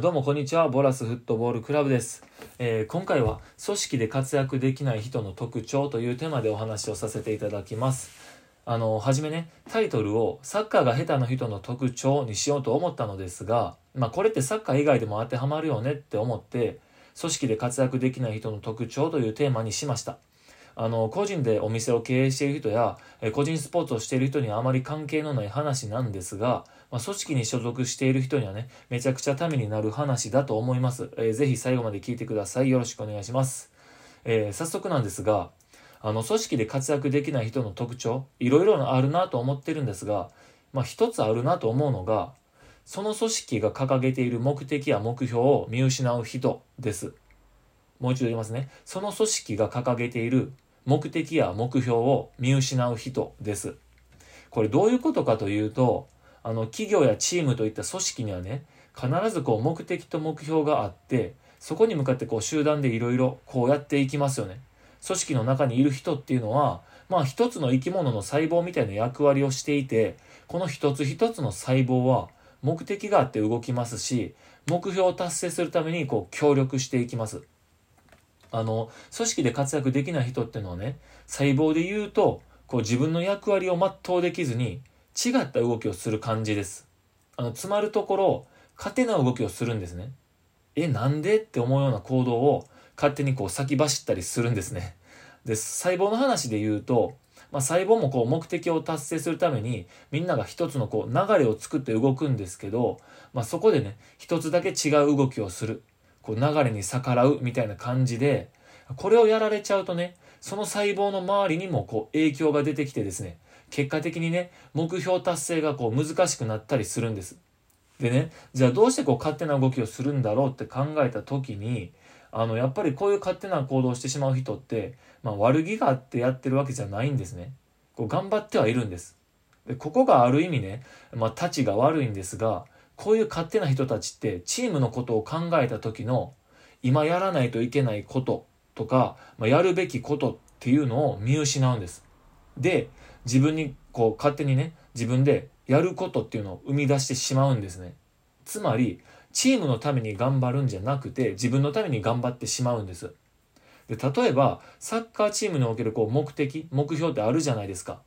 どうもこんにちは。ボラスフットボールクラブです。えー今回は組織で活躍できない人の特徴というテーマでお話をさせていただきます。あの、はじめね、タイトルをサッカーが下手な人の特徴にしようと思ったのですが、まあこれってサッカー以外でも当てはまるよねって思って、組織で活躍できない人の特徴というテーマにしました。あの、個人でお店を経営している人や、え個人スポーツをしている人にはあまり関係のない話なんですが、まあ、組織に所属している人にはね、めちゃくちゃためになる話だと思います。えーぜひ最後まで聞いてください。よろしくお願いします。えー早速なんですが、あの、組織で活躍できない人の特徴、いろいろあるなと思ってるんですが、まあ、一つあるなと思うのが、その組織が掲げている目的や目標を見失う人です。もう一度言いますね。その組織が掲げている目的や目標を見失う人です。これどういうことかというと、あの、企業やチームといった組織にはね、必ずこう目的と目標があって、そこに向かってこう集団でいろいろこうやっていきますよね。組織の中にいる人っていうのは、まあ一つの生き物の細胞みたいな役割をしていて、この一つ一つの細胞は目的があって動きますし、目標を達成するためにこう協力していきます。あの、組織で活躍できない人っていうのはね、細胞で言うと、こう自分の役割を全うできずに、違った動きをする感じです。あの、詰まるところ、勝手な動きをするんですね。え、なんでって思うような行動を勝手にこう先走ったりするんですね。で、細胞の話で言うと、まあ、細胞もこう目的を達成するためにみんなが一つのこう流れを作って動くんですけど、まあ、そこでね、一つだけ違う動きをする。こう流れに逆らうみたいな感じで、これをやられちゃうとね、その細胞の周りにもこう影響が出てきてですね、結果的にね、目標達成がこう難しくなったりするんです。でね、じゃあどうしてこう勝手な動きをするんだろうって考えた時に、あの、やっぱりこういう勝手な行動をしてしまう人って、まあ悪気があってやってるわけじゃないんですね。こう頑張ってはいるんです。で、ここがある意味ね、まあ、たちが悪いんですが、こういう勝手な人たちって、チームのことを考えた時の、今やらないといけないこととか、まあ、やるべきことっていうのを見失うんです。で、自分にこう勝手にね、自分でやることっていうのを生み出してしまうんですね。つまり、チームのために頑張るんじゃなくて、自分のために頑張ってしまうんです。で、例えば、サッカーチームにおけるこう目的、目標ってあるじゃないですか。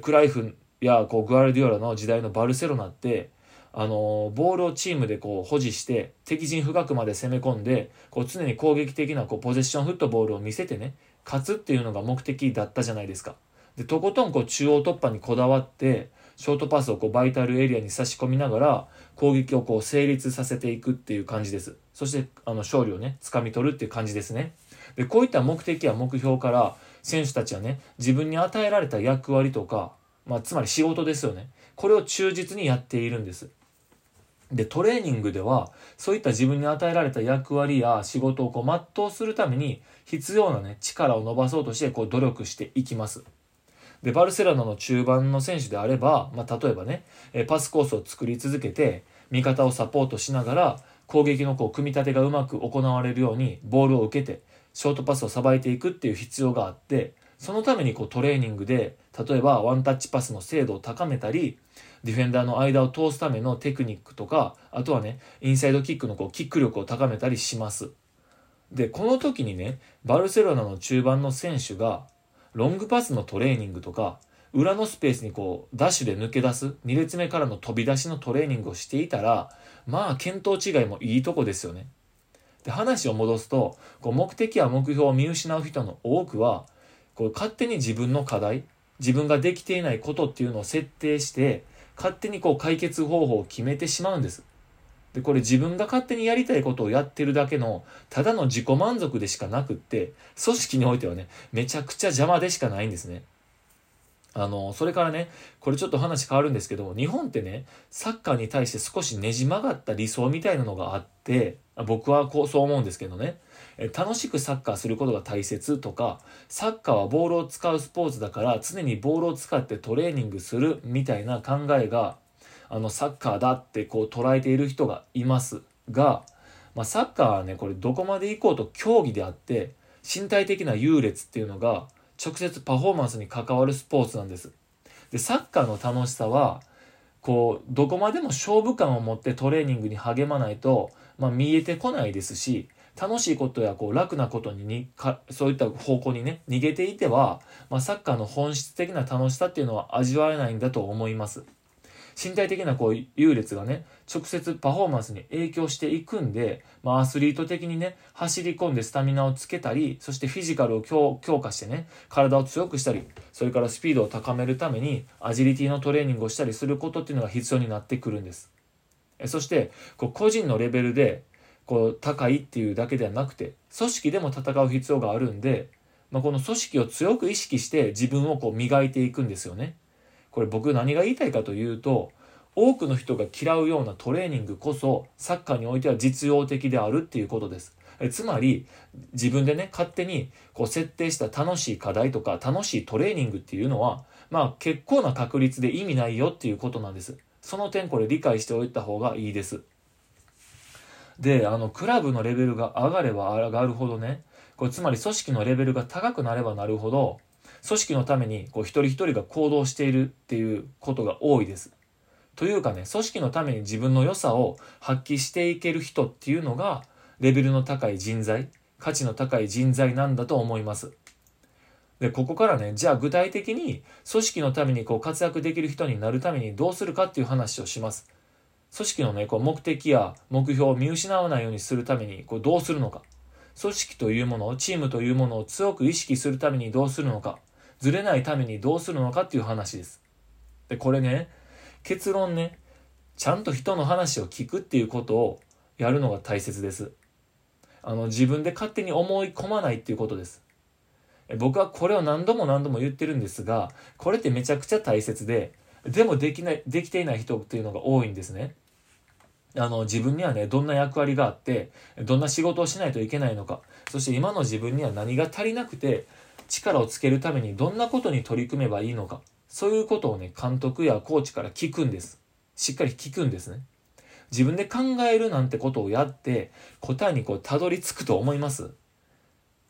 クライフやこうグアルディオラの時代のバルセロナって、あのボールをチームでこう保持して敵陣深くまで攻め込んでこう常に攻撃的なこうポゼッションフットボールを見せてね勝つっていうのが目的だったじゃないですか。でとことんこう中央突破にこだわってショートパスをこうバイタルエリアに差し込みながら攻撃をこう成立させていくっていう感じです。そしてあの勝利をね掴み取るっていう感じですね。でこういった目的や目標から選手たちはね自分に与えられた役割とか、まあ、つまり仕事ですよねこれを忠実にやっているんです。でトレーニングではそういった自分に与えられた役割や仕事をこう全うするために必要なね力を伸ばそうとしてこう努力していきます。でバルセロナの中盤の選手であれば、まあ、例えばねパスコースを作り続けて味方をサポートしながら攻撃のこう組み立てがうまく行われるようにボールを受けてショートパスをさばいていくっていう必要があってそのためにこうトレーニングで例えばワンタッチパスの精度を高めたりディフェンダーの間を通すためのテクニックとかあとはねインサイドキックのこうキック力を高めたりします。でこの時にねバルセロナの中盤の選手がロングパスのトレーニングとか裏のスペースにこうダッシュで抜け出す2列目からの飛び出しのトレーニングをしていたらまあ見当違いもいいとこですよね。で話を戻すとこう目的や目標を見失う人の多くはこう勝手に自分の課題自分ができていないことっていうのを設定して勝手にこう解決方法を決めてしまうんです。でこれ自分が勝手にやりたいことをやってるだけのただの自己満足でしかなくって組織においてはねめちゃくちゃ邪魔でしかないんですね。あのそれからねこれちょっと話変わるんですけど日本ってねサッカーに対して少しねじ曲がった理想みたいなのがあって僕はこうそう思うんですけどね。楽しくサッカーすることが大切とかサッカーはボールを使うスポーツだから常にボールを使ってトレーニングするみたいな考えがあのサッカーだってこう捉えている人がいますが、まあ、サッカーはねこれどこまで行こうと競技であって身体的な優劣っていうのが直接パフォーマンスに関わるスポーツなんです。でサッカーの楽しさはこうどこまでも勝負感を持ってトレーニングに励まないとまあ、見えてこないですし楽しいことやこう楽なことににかそういった方向にね逃げていては、まあ、サッカーの本質的な楽しさっていうのは味わえないんだと思います。身体的なこう優劣がね直接パフォーマンスに影響していくんで、まあ、アスリート的にね走り込んでスタミナをつけたりそしてフィジカルを強化してね体を強くしたりそれからスピードを高めるためにアジリティのトレーニングをしたりすることっていうのが必要になってくるんです。そしてこう個人のレベルでこう高いっていうだけではなくて組織でも戦う必要があるんで、まあ、この組織を強く意識して自分をこう磨いていくんですよね。これ僕何が言いたいかというと多くの人が嫌うようなトレーニングこそサッカーにおいては実用的であるっていうことです。えつまり自分でね勝手にこう設定した楽しい課題とか楽しいトレーニングっていうのはまあ結構な確率で意味ないよっていうことなんです。その点これ理解しておいた方がいいです。であのクラブのレベルが上がれば上がるほどねこれつまり組織のレベルが高くなればなるほど組織のためにこう一人一人が行動しているっていうことが多いです。というかね組織のために自分の良さを発揮していける人っていうのがレベルの高い人材価値の高い人材なんだと思います。でここからねじゃあ具体的に組織のためにこう活躍できる人になるためにどうするかっていう話をします。組織のねこう目的や目標を見失わないようにするためにこうどうするのか組織というものをチームというものを強く意識するためにどうするのかずれないためにどうするのかっていう話です。でこれね結論ねちゃんと人の話を聞くっていうことをやるのが大切です。あの自分で勝手に思い込まないっていうことです。僕はこれを何度も何度も言ってるんですがこれってめちゃくちゃ大切ででもできないできていない人っていうのが多いんですね。あの自分にはねどんな役割があってどんな仕事をしないといけないのかそして今の自分には何が足りなくて力をつけるためにどんなことに取り組めばいいのかそういうことをね、監督やコーチから聞くんです。しっかり聞くんですね。自分で考えるなんてことをやって答えにこうたどり着くと思います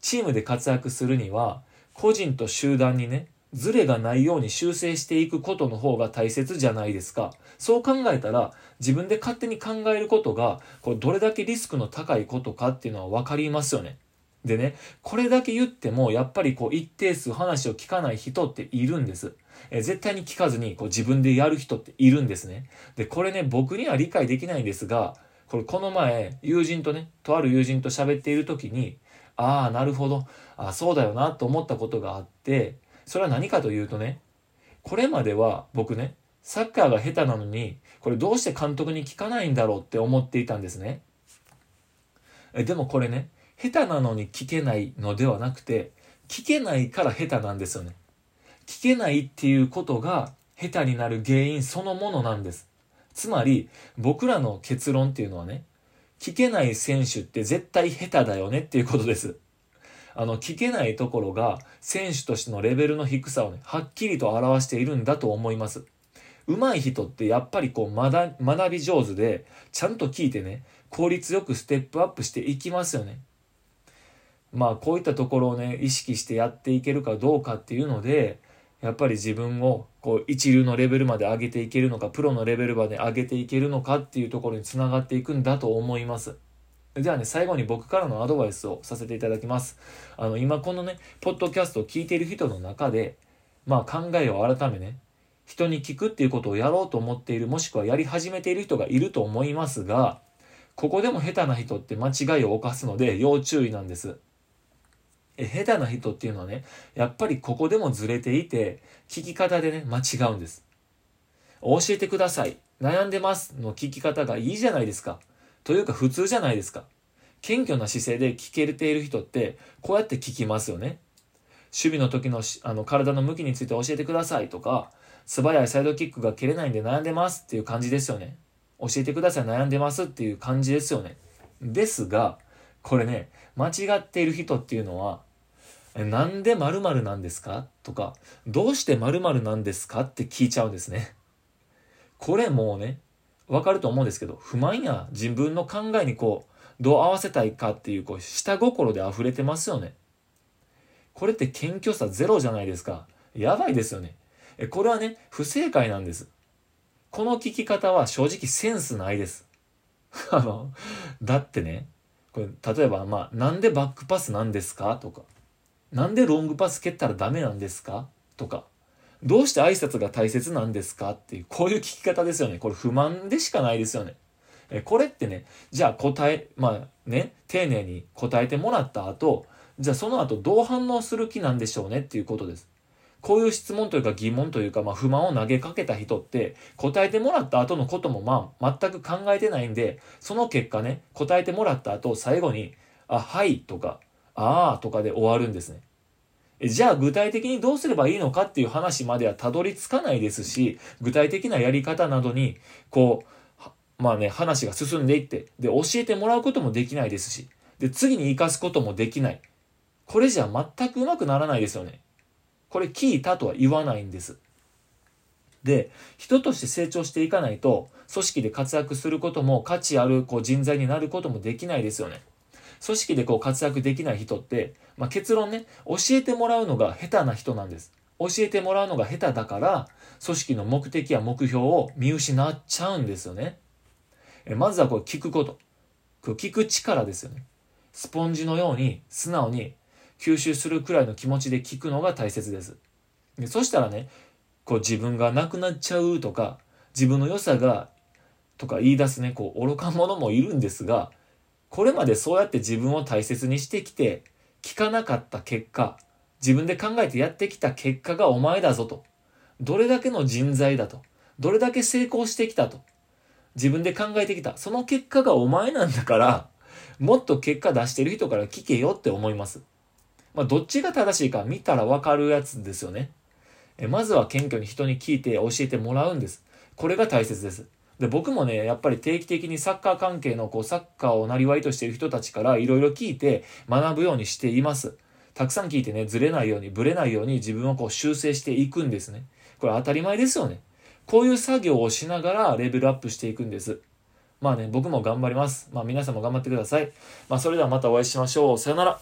チームで活躍するには個人と集団にねズレがないように修正していくことの方が大切じゃないですかそう考えたら自分で勝手に考えることがこうどれだけリスクの高いことかっていうのは分かりますよねでねこれだけ言ってもやっぱりこう一定数話を聞かない人っているんですえ、絶対に聞かずにこう自分でやる人っているんですね。で、これね、僕には理解できないんですが、これこの前、友人とね、とある友人と喋っている時に、ああ、なるほど、あそうだよなと思ったことがあって、それは何かというとね、これまでは僕ね、サッカーが下手なのに、これどうして監督に聞かないんだろうって思っていたんですね。えでもこれね、下手なのに聞けないのではなくて、聞けないから下手なんですよね。聞けないっていうことが下手になる原因そのものなんです。つまり僕らの結論っていうのはね、聞けない選手って絶対下手だよねっていうことです。あの、聞けないところが選手としてのレベルの低さをね、はっきりと表しているんだと思います。上手い人ってやっぱりこう学学び上手でちゃんと聞いてね効率よくステップアップしていきますよね。まあこういったところをね意識してやっていけるかどうかっていうのでやっぱり自分をこう一流のレベルまで上げていけるのかプロのレベルまで上げていけるのかっていうところにつながっていくんだと思います。ではね、最後に僕からのアドバイスをさせていただきます。あの、今このね、ポッドキャストを聞いている人の中で、まあ考えを改めね、人に聞くっていうことをやろうと思っている、もしくはやり始めている人がいると思いますが、ここでも下手な人って間違いを犯すので要注意なんです。え下手な人っていうのはねやっぱりここでもずれていて聞き方でね間違うんです。教えてください。悩んでますの聞き方がいいじゃないですか。というか普通じゃないですか。謙虚な姿勢で聞けている人ってこうやって聞きますよね。守備の時のあの体の向きについて教えてくださいとか素早いサイドキックが蹴れないんで悩んでますっていう感じですよね。教えてください。悩んでますっていう感じですよね。ですがこれね間違っている人っていうのはなんで〇〇なんですか？とか、どうして〇〇なんですか？って聞いちゃうんですね。これもうね、わかると思うんですけど、不満や自分の考えにこう、どう合わせたいかっていう、こう、下心で溢れてますよね。これって謙虚さゼロじゃないですか。やばいですよね。これはね、不正解なんです。この聞き方は正直センスないです。あの、だってね、これ、例えば、まあ、なんでバックパスなんですか？とか、なんでロングパス蹴ったらダメなんですか？とか、どうして挨拶が大切なんですか？っていう、こういう聞き方ですよね。これ不満でしかないですよね。えこれってね、じゃあ答え、まあね、丁寧に答えてもらった後、じゃあその後どう反応する気なんでしょうねっていうことです。こういう質問というか疑問というか、まあ、不満を投げかけた人って答えてもらった後のこともまあ全く考えてないんでその結果ね答えてもらった後最後に「あはい」とか「ああ」とかで終わるんですね。じゃあ具体的にどうすればいいのかっていう話まではたどり着かないですし具体的なやり方などにこうまあね話が進んでいってで教えてもらうこともできないですしで次に生かすこともできないこれじゃ全くうまくならないですよね。これ聞いたとは言わないんです。で、人として成長していかないと、組織で活躍することも価値あるこう人材になることもできないですよね。組織でこう活躍できない人って、まあ、結論ね、教えてもらうのが下手な人なんです。教えてもらうのが下手だから、組織の目的や目標を見失っちゃうんですよね。えまずはこう聞くこと。こう聞く力ですよね。スポンジのように素直に吸収するくらいの気持ちで聞くのが大切です。でそしたらね、こう自分がなくなっちゃうとか、自分の良さが、とか言い出すね、こう愚か者もいるんですが、これまでそうやって自分を大切にしてきて、聞かなかった結果、自分で考えてやってきた結果がお前だぞと。どれだけの人材だと。どれだけ成功してきたと。自分で考えてきた。その結果がお前なんだから、もっと結果出してる人から聞けよって思います。まあ、どっちが正しいか見たらわかるやつですよね。えまずは謙虚に人に聞いて教えてもらうんです。これが大切です。で、僕もね、やっぱり定期的にサッカー関係のこうサッカーをなりわいとしている人たちからいろいろ聞いて学ぶようにしています。たくさん聞いてね、ずれないように、ぶれないように自分をこう修正していくんですね。これ当たり前ですよね。こういう作業をしながらレベルアップしていくんです。まあね、僕も頑張ります。まあ皆さんも頑張ってください。まあそれではまたお会いしましょう。さよなら。